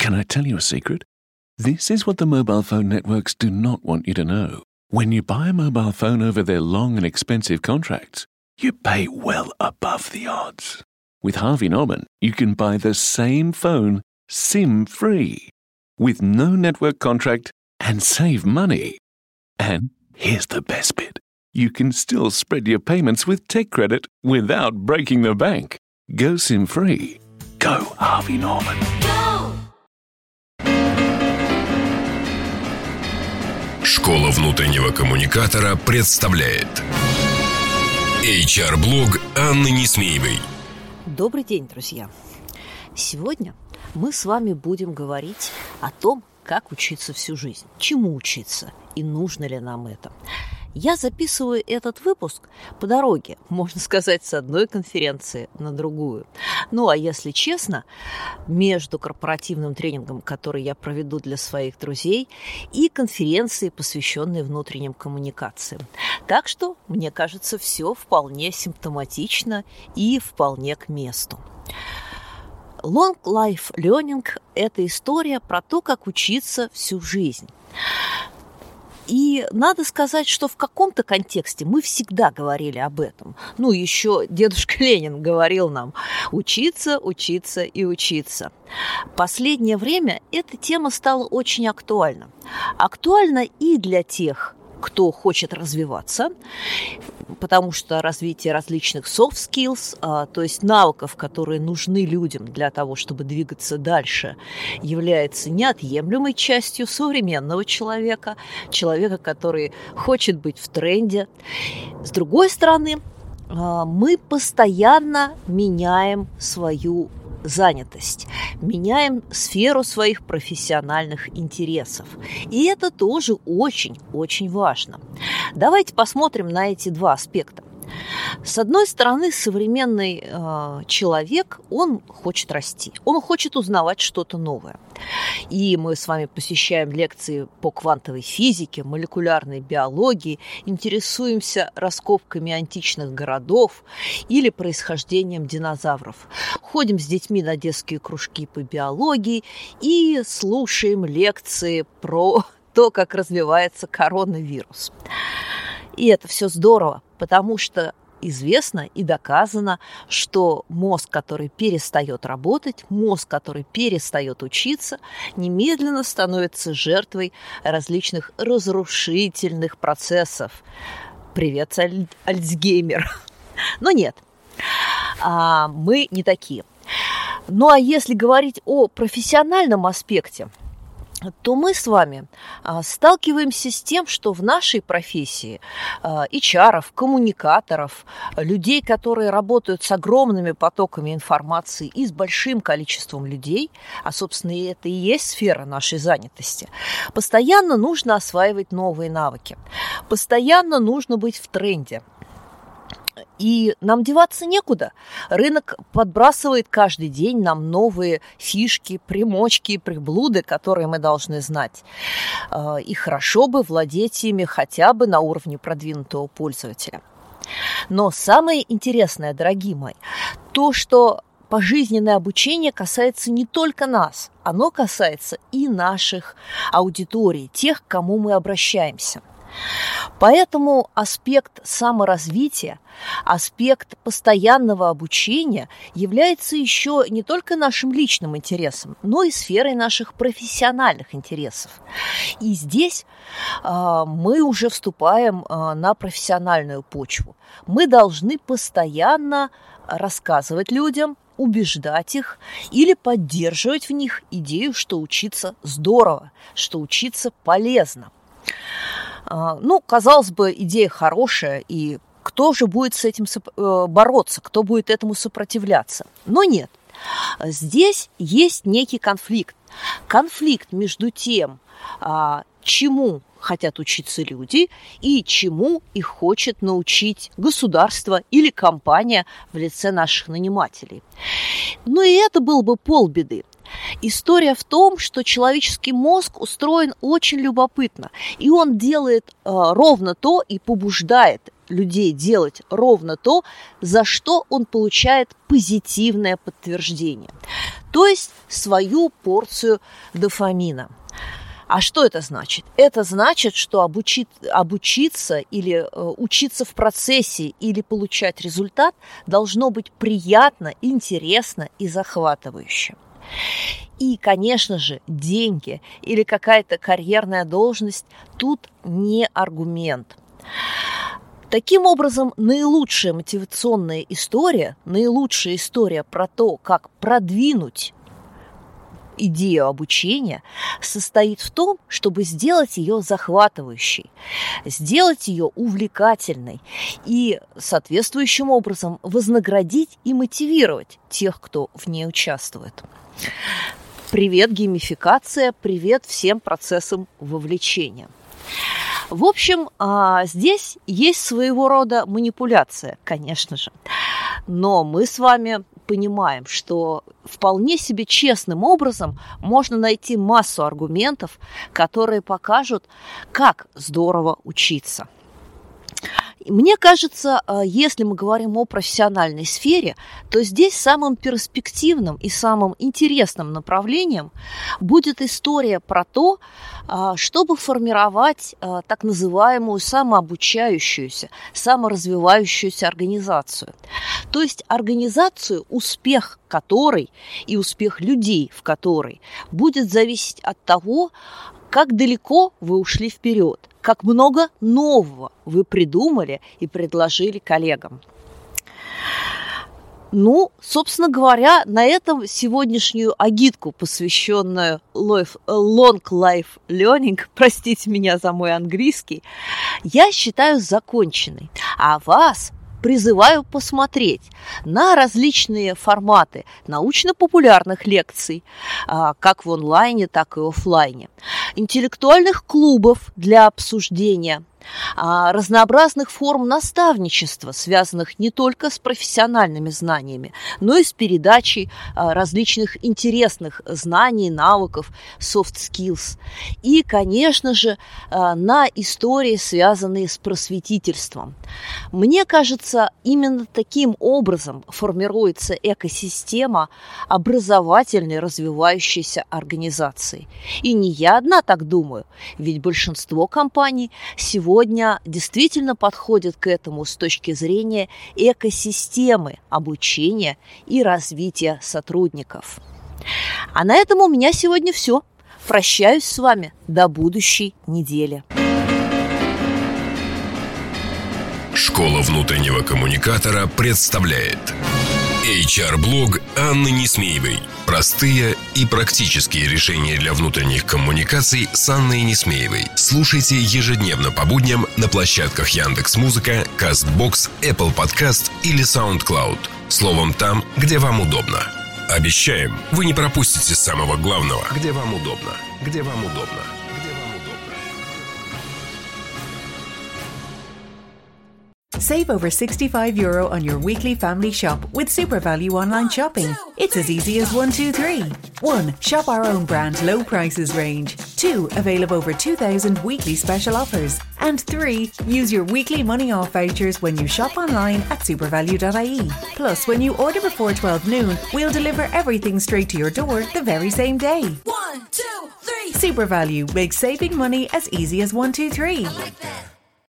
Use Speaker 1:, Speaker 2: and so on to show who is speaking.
Speaker 1: Can I tell you a secret? This is what the mobile phone networks do not want you to know. When you buy a mobile phone over their long and expensive contracts, you pay well above the odds. With Harvey Norman, you can buy the same phone SIM free with no network contract and save money. And here's the best bit you can still spread your payments with Tech Credit without breaking the bank. Go SIM free. Go Harvey Norman.
Speaker 2: Школа внутреннего коммуникатора представляет HR-блог Анны Несмеевой.
Speaker 3: Добрый день, друзья! Сегодня мы с вами будем говорить о том, как учиться всю жизнь, чему учиться и нужно ли нам это. Я записываю этот выпуск по дороге, можно сказать, с одной конференции на другую. Ну, а если честно, между корпоративным тренингом, который я проведу для своих друзей, и конференцией, посвященной внутренним коммуникациям. Так что, мне кажется, все вполне симптоматично и вполне к месту. Long Life Learning – это история про то, как учиться всю жизнь. И надо сказать, что в каком-то контексте мы всегда говорили об этом. Ну, еще дедушка Ленин говорил нам учиться, учиться и учиться. Последнее время эта тема стала очень актуальна. Актуальна и для тех, кто хочет развиваться, потому что развитие различных soft skills, а, то есть навыков, которые нужны людям для того, чтобы двигаться дальше, является неотъемлемой частью современного человека, человека, который хочет быть в тренде. С другой стороны, а, мы постоянно меняем свою занятость, меняем сферу своих профессиональных интересов. И это тоже очень-очень важно. Давайте посмотрим на эти два аспекта. С одной стороны, современный э, человек, он хочет расти, он хочет узнавать что-то новое. И мы с вами посещаем лекции по квантовой физике, молекулярной биологии, интересуемся раскопками античных городов или происхождением динозавров. Ходим с детьми на детские кружки по биологии и слушаем лекции про то, как развивается коронавирус. И это все здорово, потому что известно и доказано, что мозг, который перестает работать, мозг, который перестает учиться, немедленно становится жертвой различных разрушительных процессов. Привет, Аль- Альцгеймер. Но нет, а, мы не такие. Ну а если говорить о профессиональном аспекте – то мы с вами а, сталкиваемся с тем, что в нашей профессии HR, коммуникаторов, людей, которые работают с огромными потоками информации и с большим количеством людей, а, собственно, это и есть сфера нашей занятости, постоянно нужно осваивать новые навыки, постоянно нужно быть в тренде – и нам деваться некуда. Рынок подбрасывает каждый день нам новые фишки, примочки, приблуды, которые мы должны знать. А, и хорошо бы владеть ими хотя бы на уровне продвинутого пользователя. Но самое интересное, дорогие мои, то, что пожизненное обучение касается не только нас, оно касается и наших аудиторий, тех, к кому мы обращаемся. Поэтому аспект саморазвития, аспект постоянного обучения является еще не только нашим личным интересом, но и сферой наших профессиональных интересов. И здесь э, мы уже вступаем э, на профессиональную почву. Мы должны постоянно рассказывать людям, убеждать их или поддерживать в них идею, что учиться здорово, что учиться полезно. А, ну, казалось бы, идея хорошая, и кто же будет с этим э, бороться, кто будет этому сопротивляться? Но нет. Здесь есть некий конфликт. Конфликт между тем, а, чему хотят учиться люди и чему их хочет научить государство или компания в лице наших нанимателей. Но и это был бы полбеды. История в том, что человеческий мозг устроен очень любопытно, и он делает э, ровно то и побуждает людей делать ровно то, за что он получает позитивное подтверждение, то есть свою порцию дофамина. А что это значит? Это значит, что обучить, обучиться или э, учиться в процессе или получать результат должно быть приятно, интересно и захватывающе. И, конечно же, деньги или какая-то карьерная должность тут не аргумент. Таким образом, наилучшая мотивационная история, наилучшая история про то, как продвинуть идею обучения состоит в том, чтобы сделать ее захватывающей, сделать ее увлекательной и соответствующим образом вознаградить и мотивировать тех, кто в ней участвует. Привет, геймификация, привет всем процессам вовлечения. В общем, а, здесь есть своего рода манипуляция, конечно же. Но мы с вами понимаем, что вполне себе честным образом можно найти массу аргументов, которые покажут, как здорово учиться – мне кажется, э, если мы говорим о профессиональной сфере, то здесь самым перспективным и самым интересным направлением будет история про то, э, чтобы формировать э, так называемую самообучающуюся, саморазвивающуюся организацию. То есть организацию, успех которой и успех людей в которой будет зависеть от того, как далеко вы ушли вперед, как много нового вы придумали и предложили коллегам. Ну, собственно говоря, на этом сегодняшнюю агитку, посвященную long life learning, простите меня за мой английский, я считаю законченной. А вас призываю посмотреть на различные форматы научно-популярных лекций, а, как в онлайне, так и офлайне, интеллектуальных клубов для обсуждения разнообразных форм наставничества, связанных не только с профессиональными знаниями, но и с передачей а, различных интересных знаний, навыков, soft skills. И, конечно же, а, на истории, связанные с просветительством. Мне кажется, именно таким образом формируется экосистема образовательной развивающейся организации. И не я одна так думаю, ведь большинство компаний сегодня сегодня действительно подходит к этому с точки зрения экосистемы обучения и развития сотрудников. А на этом у меня сегодня все. Прощаюсь с вами до будущей недели.
Speaker 2: Школа внутреннего коммуникатора представляет HR-блог Анны Несмеевой – Простые и практические решения для внутренних коммуникаций с Анной Несмеевой. Слушайте ежедневно по будням на площадках Яндекс Музыка, Castbox, Apple Podcast или SoundCloud. Словом, там, где вам удобно. Обещаем, вы не пропустите самого главного. Где вам удобно. Где вам удобно.
Speaker 4: Save over 65 euro on your weekly family shop with SuperValue online shopping. It's as easy as one, two, three. 1. Shop our own brand low prices range. 2. Avail of over 2,000 weekly special offers. And 3. Use your weekly money off vouchers when you shop online at supervalue.ie. Plus, when you order before 12 noon, we'll deliver everything straight to your door the very same day. One, two, three. SuperValue makes saving money as easy as one, two, three. Like